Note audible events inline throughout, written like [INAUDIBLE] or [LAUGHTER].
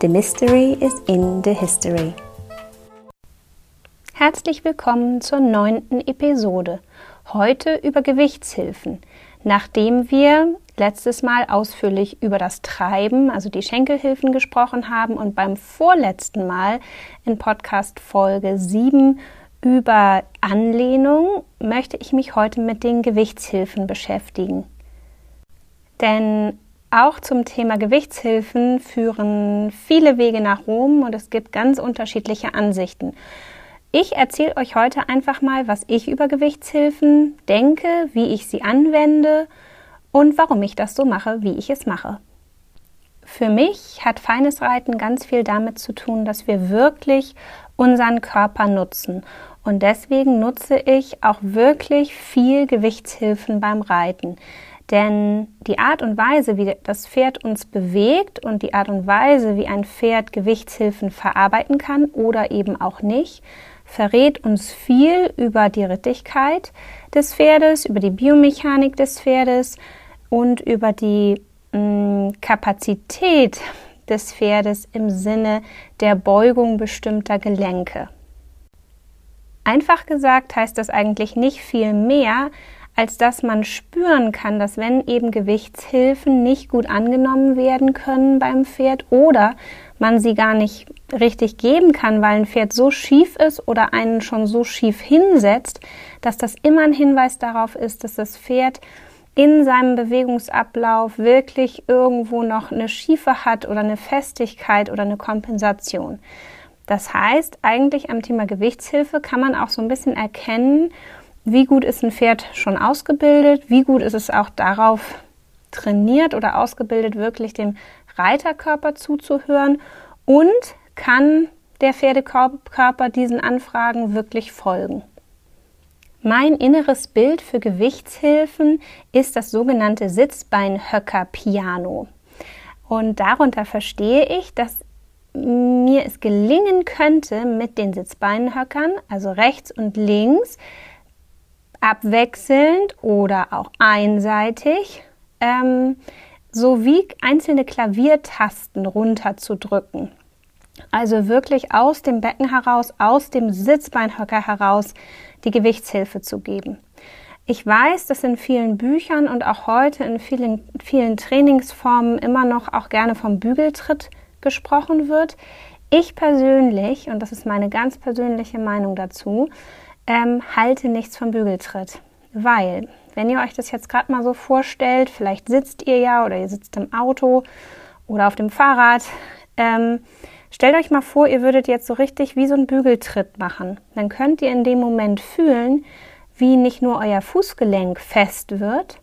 The Mystery is in the History. Herzlich willkommen zur neunten Episode. Heute über Gewichtshilfen. Nachdem wir letztes Mal ausführlich über das Treiben, also die Schenkelhilfen gesprochen haben und beim vorletzten Mal in Podcast Folge 7 über Anlehnung, möchte ich mich heute mit den Gewichtshilfen beschäftigen. Denn auch zum Thema Gewichtshilfen führen viele Wege nach Rom und es gibt ganz unterschiedliche Ansichten. Ich erzähle euch heute einfach mal, was ich über Gewichtshilfen denke, wie ich sie anwende und warum ich das so mache, wie ich es mache. Für mich hat feines Reiten ganz viel damit zu tun, dass wir wirklich unseren Körper nutzen. Und deswegen nutze ich auch wirklich viel Gewichtshilfen beim Reiten. Denn die Art und Weise, wie das Pferd uns bewegt und die Art und Weise, wie ein Pferd Gewichtshilfen verarbeiten kann oder eben auch nicht, verrät uns viel über die Rittigkeit des Pferdes, über die Biomechanik des Pferdes und über die mh, mm, Kapazität des Pferdes im Sinne der Beugung bestimmter Gelenke. Einfach gesagt heißt das eigentlich nicht viel mehr, als dass man spüren kann, dass wenn eben Gewichtshilfen nicht gut angenommen werden können beim Pferd oder man sie gar nicht richtig geben kann, weil ein Pferd so schief ist oder einen schon so schief hinsetzt, dass das immer ein Hinweis darauf ist, dass das Pferd in seinem Bewegungsablauf wirklich irgendwo noch eine Schiefe hat oder eine Festigkeit oder eine Kompensation. Das heißt, eigentlich am Thema Gewichtshilfe kann man auch so ein bisschen erkennen, wie gut ist ein Pferd schon ausgebildet, wie gut ist es auch darauf trainiert oder ausgebildet, wirklich dem Reiterkörper zuzuhören und kann der Pferdekörper diesen Anfragen wirklich folgen. Mein inneres Bild für Gewichtshilfen ist das sogenannte Sitzbeinhöcker-Piano. Und darunter verstehe ich, dass mir es gelingen könnte, mit den Sitzbeinhöckern, also rechts und links, abwechselnd oder auch einseitig ähm, sowie einzelne Klaviertasten runterzudrücken. Also wirklich aus dem Becken heraus, aus dem Sitzbeinhocker heraus die Gewichtshilfe zu geben. Ich weiß, dass in vielen Büchern und auch heute in vielen, vielen Trainingsformen immer noch auch gerne vom Bügeltritt gesprochen wird. Ich persönlich, und das ist meine ganz persönliche Meinung dazu, ähm, halte nichts vom Bügeltritt. Weil, wenn ihr euch das jetzt gerade mal so vorstellt, vielleicht sitzt ihr ja oder ihr sitzt im Auto oder auf dem Fahrrad, ähm, stellt euch mal vor, ihr würdet jetzt so richtig wie so einen Bügeltritt machen. Dann könnt ihr in dem Moment fühlen, wie nicht nur euer Fußgelenk fest wird,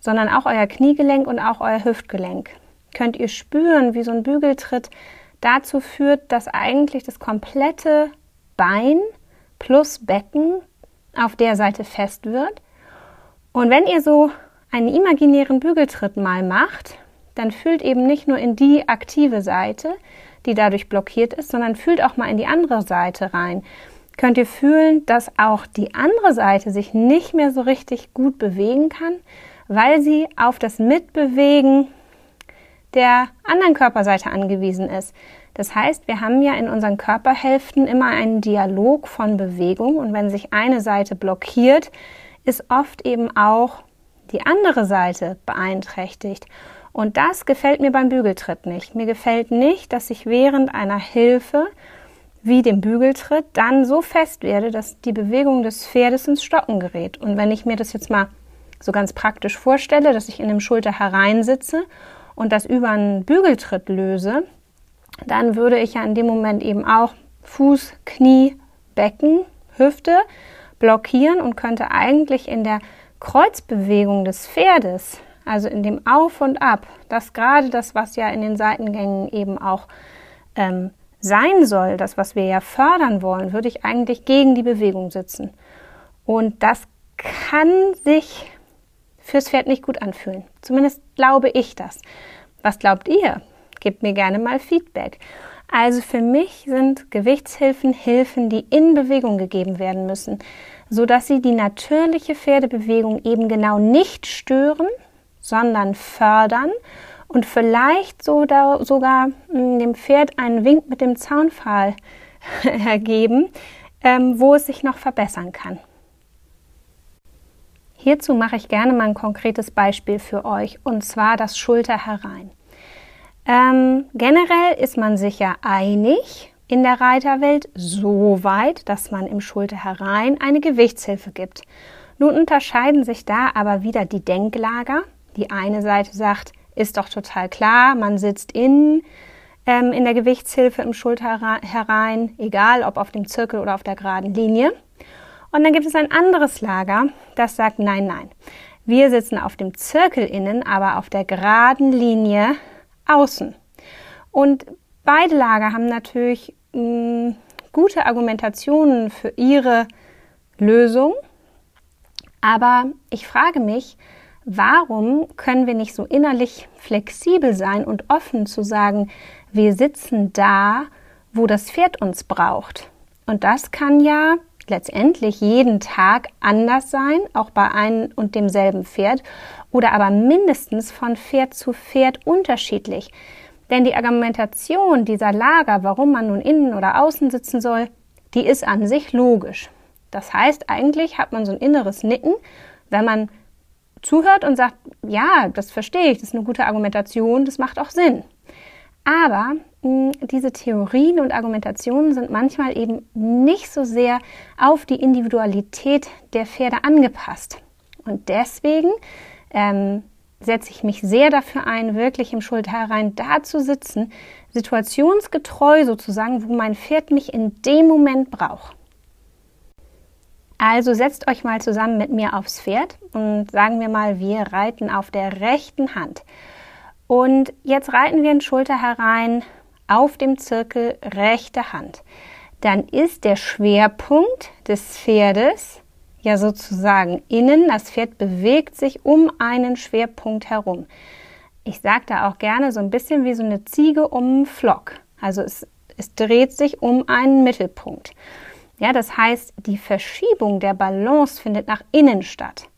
sondern auch euer Kniegelenk und auch euer Hüftgelenk. Könnt ihr spüren, wie so ein Bügeltritt dazu führt, dass eigentlich das komplette Bein plus Becken auf der Seite fest wird. Und wenn ihr so einen imaginären Bügeltritt mal macht, dann fühlt eben nicht nur in die aktive Seite, die dadurch blockiert ist, sondern fühlt auch mal in die andere Seite rein. Könnt ihr fühlen, dass auch die andere Seite sich nicht mehr so richtig gut bewegen kann, weil sie auf das Mitbewegen der anderen Körperseite angewiesen ist. Das heißt, wir haben ja in unseren Körperhälften immer einen Dialog von Bewegung und wenn sich eine Seite blockiert, ist oft eben auch die andere Seite beeinträchtigt. Und das gefällt mir beim Bügeltritt nicht. Mir gefällt nicht, dass ich während einer Hilfe wie dem Bügeltritt dann so fest werde, dass die Bewegung des Pferdes ins Stocken gerät. Und wenn ich mir das jetzt mal so ganz praktisch vorstelle, dass ich in dem Schulter hereinsitze und das über einen Bügeltritt löse, dann würde ich ja in dem Moment eben auch Fuß, Knie, Becken, Hüfte blockieren und könnte eigentlich in der Kreuzbewegung des Pferdes, also in dem Auf und Ab, das gerade das, was ja in den Seitengängen eben auch ähm, sein soll, das, was wir ja fördern wollen, würde ich eigentlich gegen die Bewegung sitzen. Und das kann sich fürs Pferd nicht gut anfühlen. Zumindest glaube ich das. Was glaubt ihr? Gebt mir gerne mal Feedback. Also für mich sind Gewichtshilfen Hilfen, die in Bewegung gegeben werden müssen, so dass sie die natürliche Pferdebewegung eben genau nicht stören, sondern fördern und vielleicht so da, sogar hm, dem Pferd einen Wink mit dem Zaunpfahl [LAUGHS] ergeben, ähm, wo es sich noch verbessern kann. Hierzu mache ich gerne mal ein konkretes Beispiel für euch, und zwar das Schulter herein. Ähm, generell ist man sich ja einig in der Reiterwelt so weit, dass man im Schulter herein eine Gewichtshilfe gibt. Nun unterscheiden sich da aber wieder die Denklager. Die eine Seite sagt, ist doch total klar, man sitzt in, ähm, in der Gewichtshilfe im Schulter herein, egal ob auf dem Zirkel oder auf der geraden Linie. Und dann gibt es ein anderes Lager, das sagt, nein, nein. Wir sitzen auf dem Zirkel innen, aber auf der geraden Linie außen. Und beide Lager haben natürlich mh, mm, gute Argumentationen für ihre Lösung. Aber ich frage mich, warum können wir nicht so innerlich flexibel sein und offen zu sagen, wir sitzen da, wo das Pferd uns braucht. Und das kann ja letztendlich jeden Tag anders sein, auch bei einem und demselben Pferd, oder aber mindestens von Pferd zu Pferd unterschiedlich. Denn die Argumentation dieser Lager, warum man nun innen oder außen sitzen soll, die ist an sich logisch. Das heißt, eigentlich hat man so ein inneres Nicken, wenn man zuhört und sagt, ja, das verstehe ich, das ist eine gute Argumentation, das macht auch Sinn. Aber diese Theorien und Argumentationen sind manchmal eben nicht so sehr auf die Individualität der Pferde angepasst. Und deswegen ähm, setze ich mich sehr dafür ein, wirklich im Schulterrein da zu sitzen, situationsgetreu sozusagen, wo mein Pferd mich in dem Moment braucht. Also setzt euch mal zusammen mit mir aufs Pferd und sagen wir mal, wir reiten auf der rechten Hand. Und jetzt reiten wir in Schulter herein auf dem Zirkel rechte Hand. Dann ist der Schwerpunkt des Pferdes ja sozusagen innen. Das Pferd bewegt sich um einen Schwerpunkt herum. Ich sage da auch gerne so ein bisschen wie so eine Ziege um einen Flock. Also es, es dreht sich um einen Mittelpunkt. Ja, das heißt, die Verschiebung der Balance findet nach innen statt.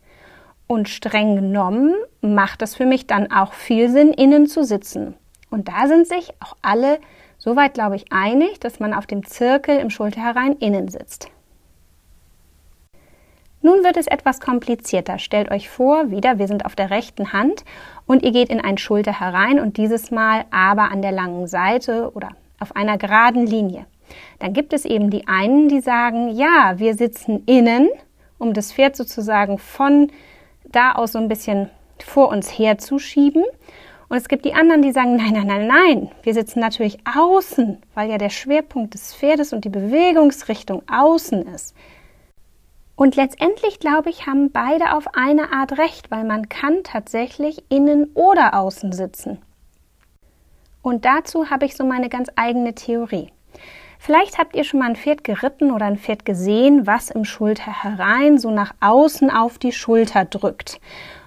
Und streng genommen macht es für mich dann auch viel Sinn, innen zu sitzen. Und da sind sich auch alle soweit, glaube ich, einig, dass man auf dem Zirkel im Schulterherein innen sitzt. Nun wird es etwas komplizierter. Stellt euch vor, wieder, wir sind auf der rechten Hand und ihr geht in ein Schulter herein und dieses Mal aber an der langen Seite oder auf einer geraden Linie. Dann gibt es eben die einen, die sagen, ja, wir sitzen innen, um das Pferd sozusagen von da aus so ein bisschen vor uns herzuschieben. Und es gibt die anderen, die sagen, nein, nein, nein, nein, wir sitzen natürlich außen, weil ja der Schwerpunkt des Pferdes und die Bewegungsrichtung außen ist. Und letztendlich, glaube ich, haben beide auf eine Art recht, weil man kann tatsächlich innen oder außen sitzen. Und dazu habe ich so meine ganz eigene Theorie. Vielleicht habt ihr schon mal ein Pferd geritten oder ein Pferd gesehen, was im Schulter herein so nach außen auf die Schulter drückt.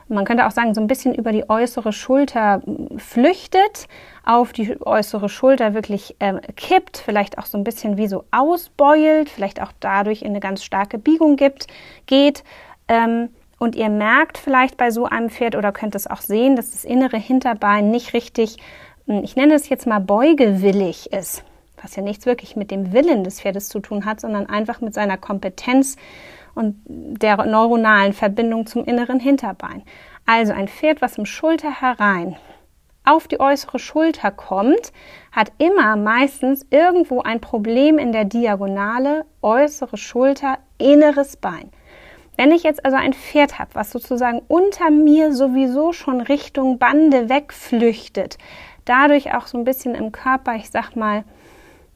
Man könnte auch sagen, so ein bisschen über die äußere Schulter flüchtet, auf die äußere Schulter wirklich äh, kippt, vielleicht auch so ein bisschen wie so ausbeult, vielleicht auch dadurch in eine ganz starke Biegung gibt, geht. Ähm, und ihr merkt vielleicht bei so einem Pferd oder könnt es auch sehen, dass das innere Hinterbein nicht richtig, ich nenne es jetzt mal beugewillig ist was ja nichts wirklich mit dem Willen des Pferdes zu tun hat, sondern einfach mit seiner Kompetenz und der neuronalen Verbindung zum inneren Hinterbein. Also ein Pferd, was im Schulter herein auf die äußere Schulter kommt, hat immer meistens irgendwo ein Problem in der Diagonale äußere Schulter, inneres Bein. Wenn ich jetzt also ein Pferd habe, was sozusagen unter mir sowieso schon Richtung Bande wegflüchtet, dadurch auch so ein bisschen im Körper, ich sag mal,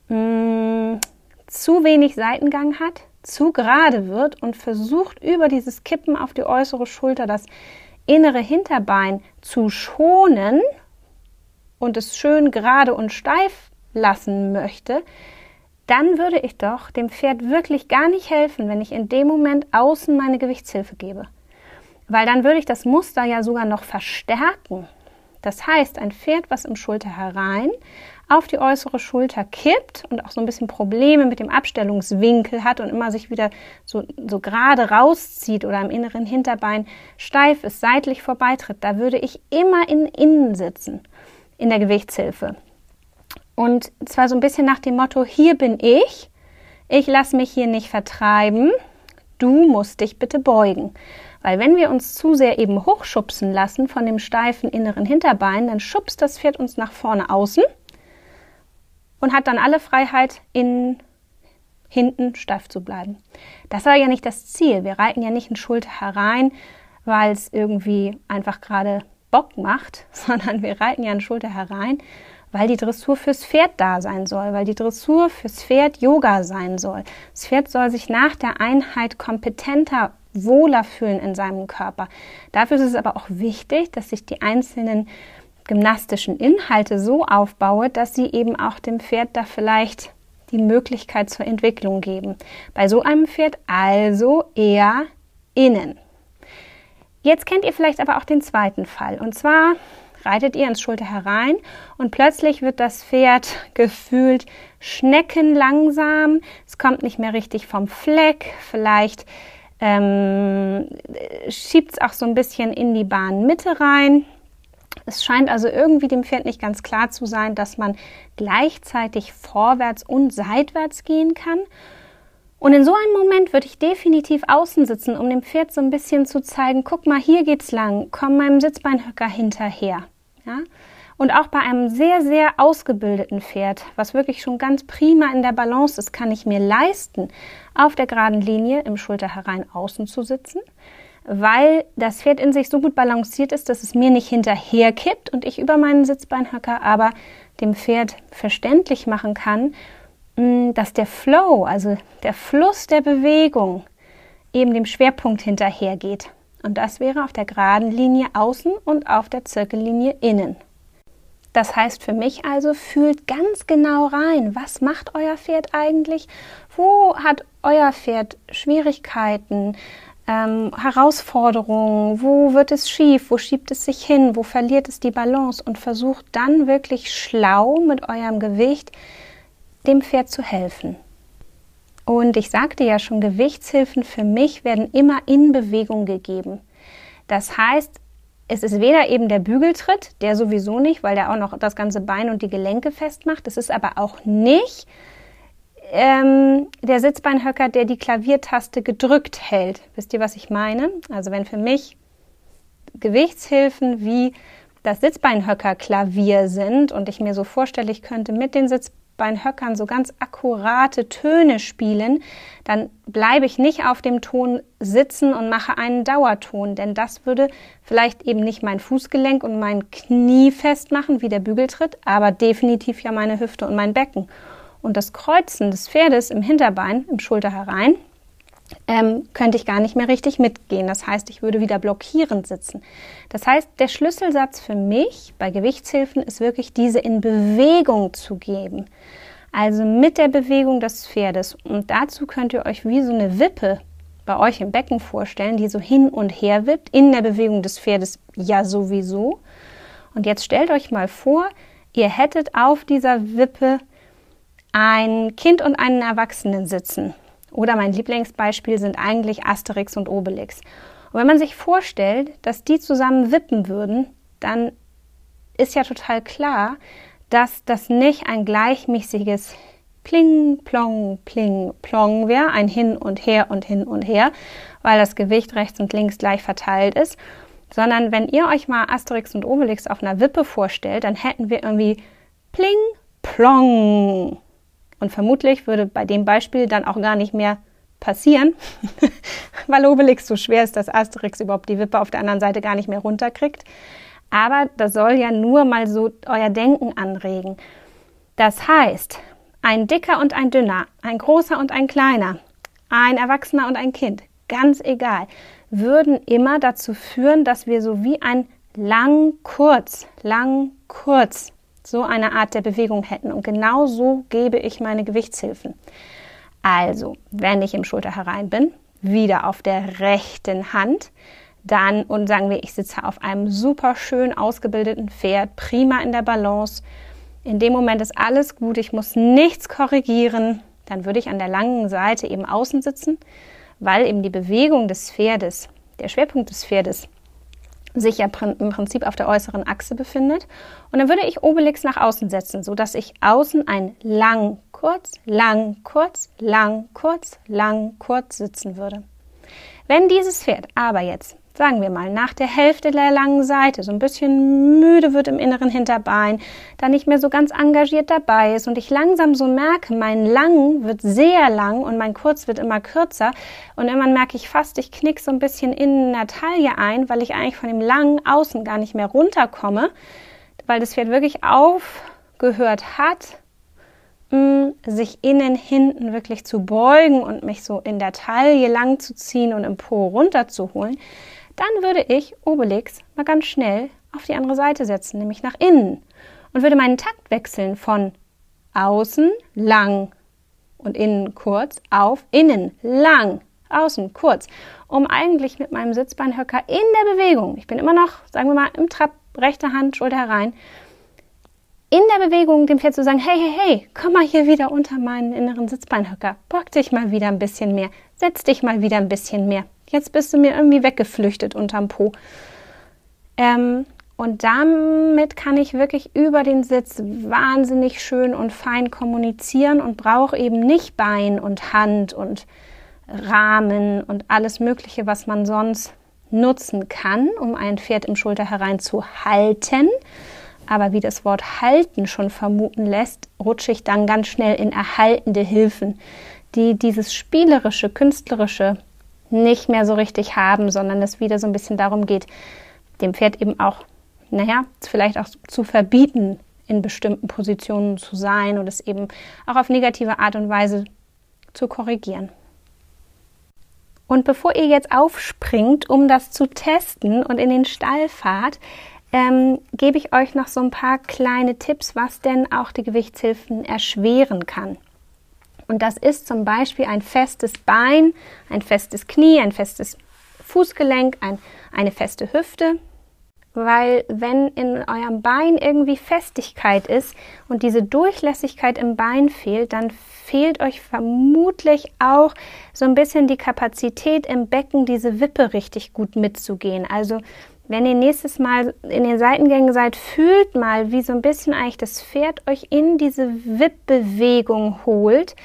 mh, mm, zu wenig Seitengang hat, zu gerade wird und versucht über dieses Kippen auf die äußere Schulter das innere Hinterbein zu schonen und es schön gerade und steif lassen möchte, dann würde ich doch dem Pferd wirklich gar nicht helfen, wenn ich in dem Moment außen meine Gewichtshilfe gebe. Weil dann würde ich das Muster ja sogar noch verstärken. Das heißt, ein Pferd, was im Schulter herein auf die äußere Schulter kippt und auch so ein bisschen Probleme mit dem Abstellungswinkel hat und immer sich wieder so, so gerade rauszieht oder am inneren Hinterbein steif ist, seitlich vorbeitritt, da würde ich immer in innen sitzen in der Gewichtshilfe. Und zwar so ein bisschen nach dem Motto, hier bin ich, ich lasse mich hier nicht vertreiben, du musst dich bitte beugen. Weil wenn wir uns zu sehr eben hochschubsen lassen von dem steifen inneren Hinterbein, dann schubst das Pferd uns nach vorne außen und hat dann alle Freiheit, in hinten steif zu bleiben. Das war ja nicht das Ziel. Wir reiten ja nicht in Schulter herein, weil es irgendwie einfach gerade Bock macht, [LAUGHS] sondern wir reiten ja in Schulter herein, weil die Dressur fürs Pferd da sein soll, weil die Dressur fürs Pferd Yoga sein soll. Das Pferd soll sich nach der Einheit kompetenter, wohler fühlen in seinem Körper. Dafür ist es aber auch wichtig, dass sich die einzelnen gymnastischen Inhalte so aufbaue, dass sie eben auch dem Pferd da vielleicht die Möglichkeit zur Entwicklung geben. Bei so einem Pferd also eher innen. Jetzt kennt ihr vielleicht aber auch den zweiten Fall. Und zwar reitet ihr ins Schulter herein und plötzlich wird das Pferd gefühlt schneckenlangsam. Es kommt nicht mehr richtig vom Fleck. Vielleicht ähm, schiebt es auch so ein bisschen in die Bahnmitte rein. Es scheint also irgendwie dem Pferd nicht ganz klar zu sein, dass man gleichzeitig vorwärts und seitwärts gehen kann. Und in so einem Moment würde ich definitiv außen sitzen, um dem Pferd so ein bisschen zu zeigen, guck mal, hier geht's lang, komm meinem Sitzbeinhöcker hinterher. Ja? Und auch bei einem sehr, sehr ausgebildeten Pferd, was wirklich schon ganz prima in der Balance ist, kann ich mir leisten, auf der geraden Linie im Schulter herein außen zu sitzen weil das Pferd in sich so gut balanciert ist, dass es mir nicht hinterher kippt und ich über meinen Sitzbeinhöcker aber dem Pferd verständlich machen kann, mm, dass der Flow, also der Fluss der Bewegung, eben dem Schwerpunkt hinterhergeht. Und das wäre auf der geraden Linie außen und auf der Zirkellinie innen. Das heißt für mich also, fühlt ganz genau rein, was macht euer Pferd eigentlich? Wo hat euer Pferd Schwierigkeiten? Ähm, Herausforderungen, wo wird es schief, wo schiebt es sich hin, wo verliert es die Balance und versucht dann wirklich schlau mit eurem Gewicht dem Pferd zu helfen. Und ich sagte ja schon, Gewichtshilfen für mich werden immer in Bewegung gegeben. Das heißt, es ist weder eben der Bügeltritt, der sowieso nicht, weil der auch noch das ganze Bein und die Gelenke festmacht. Es ist aber auch nicht ähm, der Sitzbeinhöcker, der die Klaviertaste gedrückt hält. Wisst ihr, was ich meine? Also wenn für mich Gewichtshilfen wie das Sitzbeinhöcker-Klavier sind und ich mir so vorstelle, ich könnte mit den Sitzbeinhöckern so ganz akkurate Töne spielen, dann bleibe ich nicht auf dem Ton sitzen und mache einen Dauerton, denn das würde vielleicht eben nicht mein Fußgelenk und mein Knie festmachen wie der Bügeltritt, aber definitiv ja meine Hüfte und mein Becken und das Kreuzen des Pferdes im Hinterbein, im Schulter herein, ähm, könnte ich gar nicht mehr richtig mitgehen. Das heißt, ich würde wieder blockierend sitzen. Das heißt, der Schlüsselsatz für mich bei Gewichtshilfen ist wirklich diese in Bewegung zu geben. Also mit der Bewegung des Pferdes. Und dazu könnt ihr euch wie so eine Wippe bei euch im Becken vorstellen, die so hin und her wippt, in der Bewegung des Pferdes ja sowieso. Und jetzt stellt euch mal vor, ihr hättet auf dieser Wippe ein Kind und einen Erwachsenen sitzen. Oder mein Lieblingsbeispiel sind eigentlich Asterix und Obelix. Und wenn man sich vorstellt, dass die zusammen wippen würden, dann ist ja total klar, dass das nicht ein gleichmäßiges Pling, Plong, Pling, Plong wäre, ein Hin und Her und Hin und Her, weil das Gewicht rechts und links gleich verteilt ist, sondern wenn ihr euch mal Asterix und Obelix auf einer Wippe vorstellt, dann hätten wir irgendwie Pling, Plong, und vermutlich würde bei dem Beispiel dann auch gar nicht mehr passieren, [LAUGHS] weil Obelix so schwer ist, dass Asterix überhaupt die Wippe auf der anderen Seite gar nicht mehr runterkriegt. Aber das soll ja nur mal so euer Denken anregen. Das heißt, ein dicker und ein dünner, ein großer und ein kleiner, ein Erwachsener und ein Kind, ganz egal, würden immer dazu führen, dass wir so wie ein lang kurz, lang kurz so eine Art der Bewegung hätten. Und genau so gebe ich meine Gewichtshilfen. Also, wenn ich im Schulter herein bin, wieder auf der rechten Hand, dann und sagen wir, ich sitze auf einem super schön ausgebildeten Pferd, prima in der Balance. In dem Moment ist alles gut, ich muss nichts korrigieren. Dann würde ich an der langen Seite eben außen sitzen, weil eben die Bewegung des Pferdes, der Schwerpunkt des Pferdes, sich ja im Prinzip auf der äußeren Achse befindet. Und dann würde ich Obelix nach außen setzen, sodass ich außen ein lang, kurz, lang, kurz, lang, kurz, lang, kurz sitzen würde. Wenn dieses Pferd aber jetzt sagen wir mal, nach der Hälfte der langen Seite so ein bisschen müde wird im inneren Hinterbein, dann nicht mehr so ganz engagiert dabei ist und ich langsam so merke, mein Lang wird sehr lang und mein Kurz wird immer kürzer und irgendwann merke ich fast, ich knick so ein bisschen in der Taille ein, weil ich eigentlich von dem langen Außen gar nicht mehr runterkomme, weil das Pferd wirklich aufgehört hat, mm, sich innen hinten wirklich zu beugen und mich so in der Taille lang zu ziehen und im Po runterzuholen, dann würde ich Obelix mal ganz schnell auf die andere Seite setzen, nämlich nach innen. Und würde meinen Takt wechseln von außen lang und innen kurz auf innen lang, außen kurz, um eigentlich mit meinem Sitzbeinhöcker in der Bewegung, ich bin immer noch, sagen wir mal, im Trab, rechte Hand, Schulter herein, in der Bewegung dem Pferd zu sagen, hey, hey, hey, komm mal hier wieder unter meinen inneren Sitzbeinhöcker, bock dich mal wieder ein bisschen mehr, setz dich mal wieder ein bisschen mehr. Jetzt bist du mir irgendwie weggeflüchtet unterm Po. Ähm, und damit kann ich wirklich über den Sitz wahnsinnig schön und fein kommunizieren und brauche eben nicht Bein und Hand und Rahmen und alles Mögliche, was man sonst nutzen kann, um ein Pferd im Schulter herein zu halten. Aber wie das Wort halten schon vermuten lässt, rutsche ich dann ganz schnell in erhaltende Hilfen, die dieses spielerische, künstlerische nicht mehr so richtig haben, sondern es wieder so ein bisschen darum geht, dem Pferd eben auch, naja, vielleicht auch zu verbieten, in bestimmten Positionen zu sein und es eben auch auf negative Art und Weise zu korrigieren. Und bevor ihr jetzt aufspringt, um das zu testen und in den Stall fahrt, ähm, gebe ich euch noch so ein paar kleine Tipps, was denn auch die Gewichtshilfen erschweren kann. Und das ist zum Beispiel ein festes Bein, ein festes Knie, ein festes Fußgelenk, ein, eine feste Hüfte. Weil wenn in eurem Bein irgendwie Festigkeit ist und diese Durchlässigkeit im Bein fehlt, dann fehlt euch vermutlich auch so ein bisschen die Kapazität im Becken, diese Wippe richtig gut mitzugehen. Also wenn ihr nächstes Mal in den Seitengängen seid, fühlt mal, wie so ein bisschen eigentlich das Pferd euch in diese Wippbewegung holt.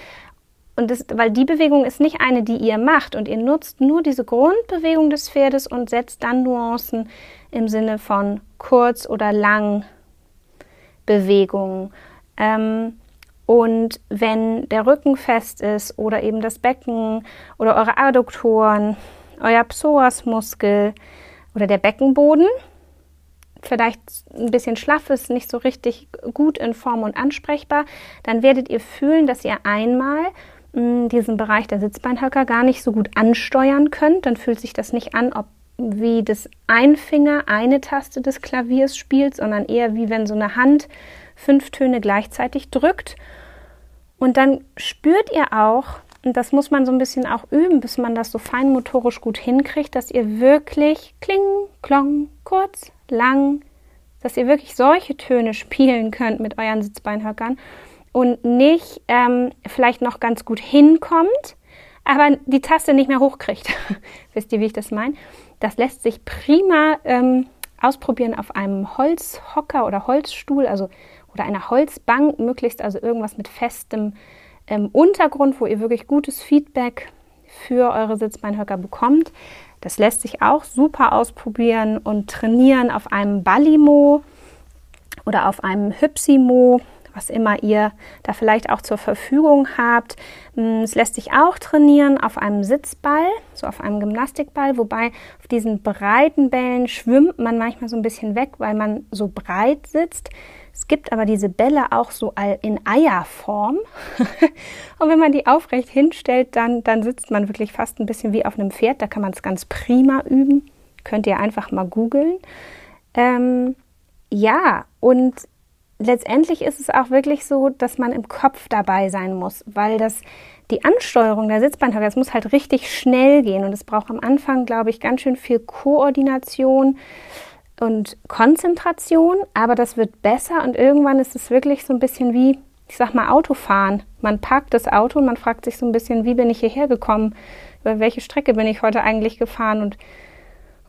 Und das, weil die Bewegung ist nicht eine, die ihr macht und ihr nutzt nur diese Grundbewegung des Pferdes und setzt dann Nuancen im Sinne von kurz oder lang Bewegungen. Ähm, und wenn der Rücken fest ist oder eben das Becken oder eure Adduktoren, euer Psoasmuskel, oder der Beckenboden vielleicht ein bisschen schlaff ist, nicht so richtig gut in Form und ansprechbar, dann werdet ihr fühlen, dass ihr einmal mh, diesen Bereich der Sitzbeinhöcker gar nicht so gut ansteuern könnt. Dann fühlt sich das nicht an, ob wie das ein Finger eine Taste des Klaviers spielt, sondern eher wie wenn so eine Hand fünf Töne gleichzeitig drückt. Und dann spürt ihr auch, und das muss man so ein bisschen auch üben, bis man das so feinmotorisch gut hinkriegt, dass ihr wirklich kling, klong, kurz, lang, dass ihr wirklich solche Töne spielen könnt mit euren Sitzbeinhöckern und nicht ähm, vielleicht noch ganz gut hinkommt, aber die Taste nicht mehr hochkriegt. [LAUGHS] Wisst ihr, wie ich das meine? Das lässt sich prima ähm, ausprobieren auf einem Holzhocker oder Holzstuhl, also oder einer Holzbank, möglichst also irgendwas mit festem ähm, Untergrund, wo ihr wirklich gutes Feedback für eure Sitzbeinhöcker bekommt. Das lässt sich auch super ausprobieren und trainieren auf einem Ballimo oder auf einem Hypsimo, was immer ihr da vielleicht auch zur Verfügung habt. Mm, es lässt sich auch trainieren auf einem Sitzball, so auf einem Gymnastikball, wobei auf diesen breiten Bällen schwimmt man manchmal so ein bisschen weg, weil man so breit sitzt. Es gibt aber diese Bälle auch so in Eierform. [LAUGHS] und wenn man die aufrecht hinstellt, dann, dann sitzt man wirklich fast ein bisschen wie auf einem Pferd. Da kann man es ganz prima üben. Könnt ihr einfach mal googeln. Ähm, ja, und letztendlich ist es auch wirklich so, dass man im Kopf dabei sein muss, weil das die Ansteuerung der Sitzbeinhöcker, das muss halt richtig schnell gehen und es braucht am Anfang, glaube ich, ganz schön viel Koordination und Konzentration, aber das wird besser und irgendwann ist es wirklich so ein bisschen wie, ich sag mal, Autofahren. Man parkt das Auto und man fragt sich so ein bisschen, wie bin ich hierher gekommen? Über welche Strecke bin ich heute eigentlich gefahren und,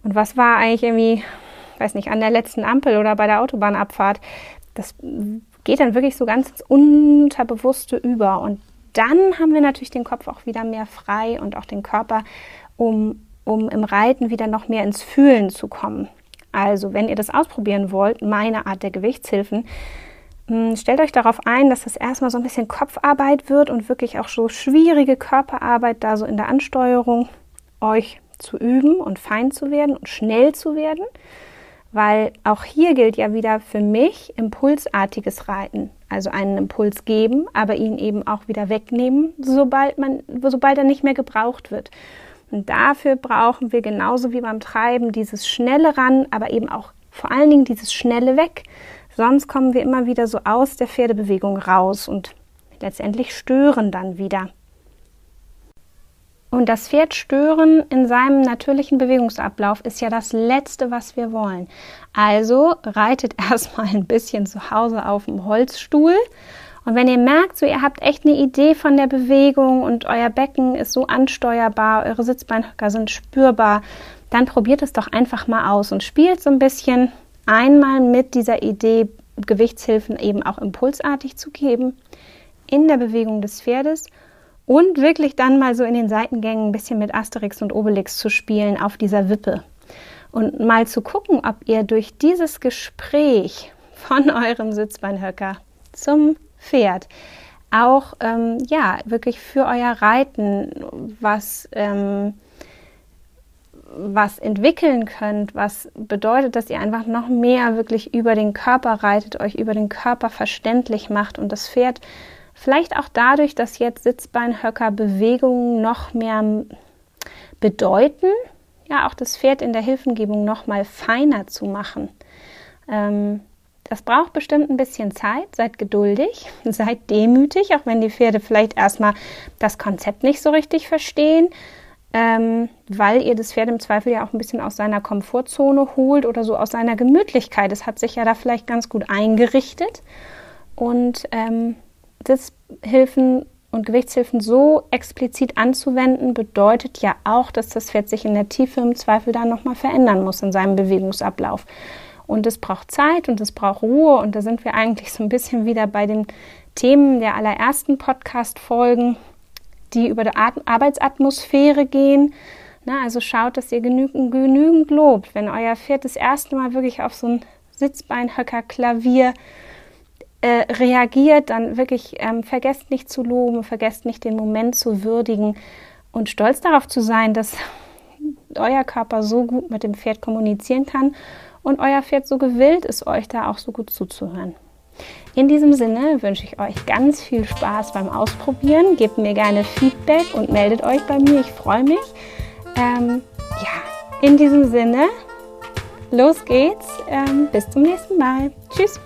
und was war eigentlich irgendwie, weiß nicht, an der letzten Ampel oder bei der Autobahnabfahrt? Das geht dann wirklich so ganz ins Unterbewusste über und dann haben wir natürlich den Kopf auch wieder mehr frei und auch den Körper, um, um im Reiten wieder noch mehr ins Fühlen zu kommen. Also, wenn ihr das ausprobieren wollt, meine Art der Gewichtshilfen, hm, stellt euch darauf ein, dass das erstmal so ein bisschen Kopfarbeit wird und wirklich auch so schwierige Körperarbeit da so in der Ansteuerung euch zu üben und fein zu werden und schnell zu werden, weil auch hier gilt ja wieder für mich impulsartiges Reiten also einen Impuls geben, aber ihn eben auch wieder wegnehmen, sobald man, sobald er nicht mehr gebraucht wird. Und dafür brauchen wir genauso wie beim Treiben dieses schnelle ran, aber eben auch vor allen Dingen dieses schnelle weg. Sonst kommen wir immer wieder so aus der Pferdebewegung raus und letztendlich stören dann wieder. Und das Pferd stören in seinem natürlichen Bewegungsablauf ist ja das Letzte, was wir wollen. Also reitet [LAUGHS] erstmal ein bisschen zu Hause auf dem Holzstuhl. Und wenn ihr merkt, so ihr habt echt eine Idee von der Bewegung und euer Becken ist so ansteuerbar, eure Sitzbeinhöcker sind spürbar, dann probiert es doch einfach mal aus und spielt so ein bisschen einmal mit dieser Idee, Gewichtshilfen eben auch impulsartig zu geben in der Bewegung des Pferdes und wirklich dann mal so in den Seitengängen ein bisschen mit Asterix und Obelix zu spielen auf dieser Wippe. Und mal zu gucken, ob ihr durch dieses Gespräch von [LAUGHS] eurem Sitzbeinhöcker zum Pferd auch ähm, ja wirklich für euer Reiten was ähm, was entwickeln könnt, was bedeutet, dass ihr einfach noch mehr wirklich über den Körper reitet, euch über den Körper verständlich macht und das Pferd Vielleicht auch dadurch, dass jetzt Sitzbeinhöcker Bewegungen noch mehr bedeuten, ja, auch das Pferd in der Hilfengebung noch mal feiner zu machen. Ähm, das braucht bestimmt ein bisschen Zeit. Seid geduldig, [LAUGHS] seid demütig, auch wenn die Pferde vielleicht erstmal das Konzept nicht so richtig verstehen, ähm, weil ihr das Pferd im Zweifel ja auch ein bisschen aus seiner Komfortzone holt oder so aus seiner Gemütlichkeit. Es hat sich ja da vielleicht ganz gut eingerichtet. Und ähm, Sitzhilfen und Gewichtshilfen so explizit anzuwenden, bedeutet ja auch, dass das Pferd sich in der Tiefe im Zweifel dann nochmal verändern muss in seinem Bewegungsablauf. Und es braucht Zeit und es braucht Ruhe. Und da sind wir eigentlich so ein bisschen wieder bei den Themen der allerersten Podcast-Folgen, die über die Arbeitsatmosphäre gehen. Na, also schaut, dass ihr genügend, genügend lobt. Wenn euer Pferd das erste Mal wirklich auf so ein Sitzbeinhöcker, Klavier, äh, reagiert, dann wirklich ähm, vergesst nicht zu loben, vergesst nicht den Moment zu würdigen und stolz darauf zu sein, dass euer Körper so gut mit dem Pferd kommunizieren kann und euer Pferd so gewillt ist, euch da auch so gut zuzuhören. In diesem Sinne wünsche ich euch ganz viel Spaß beim Ausprobieren. Gebt mir gerne Feedback und meldet euch bei mir. Ich freue mich. Ähm, ja, in diesem Sinne, los geht's. Ähm, bis zum nächsten Mal. Tschüss.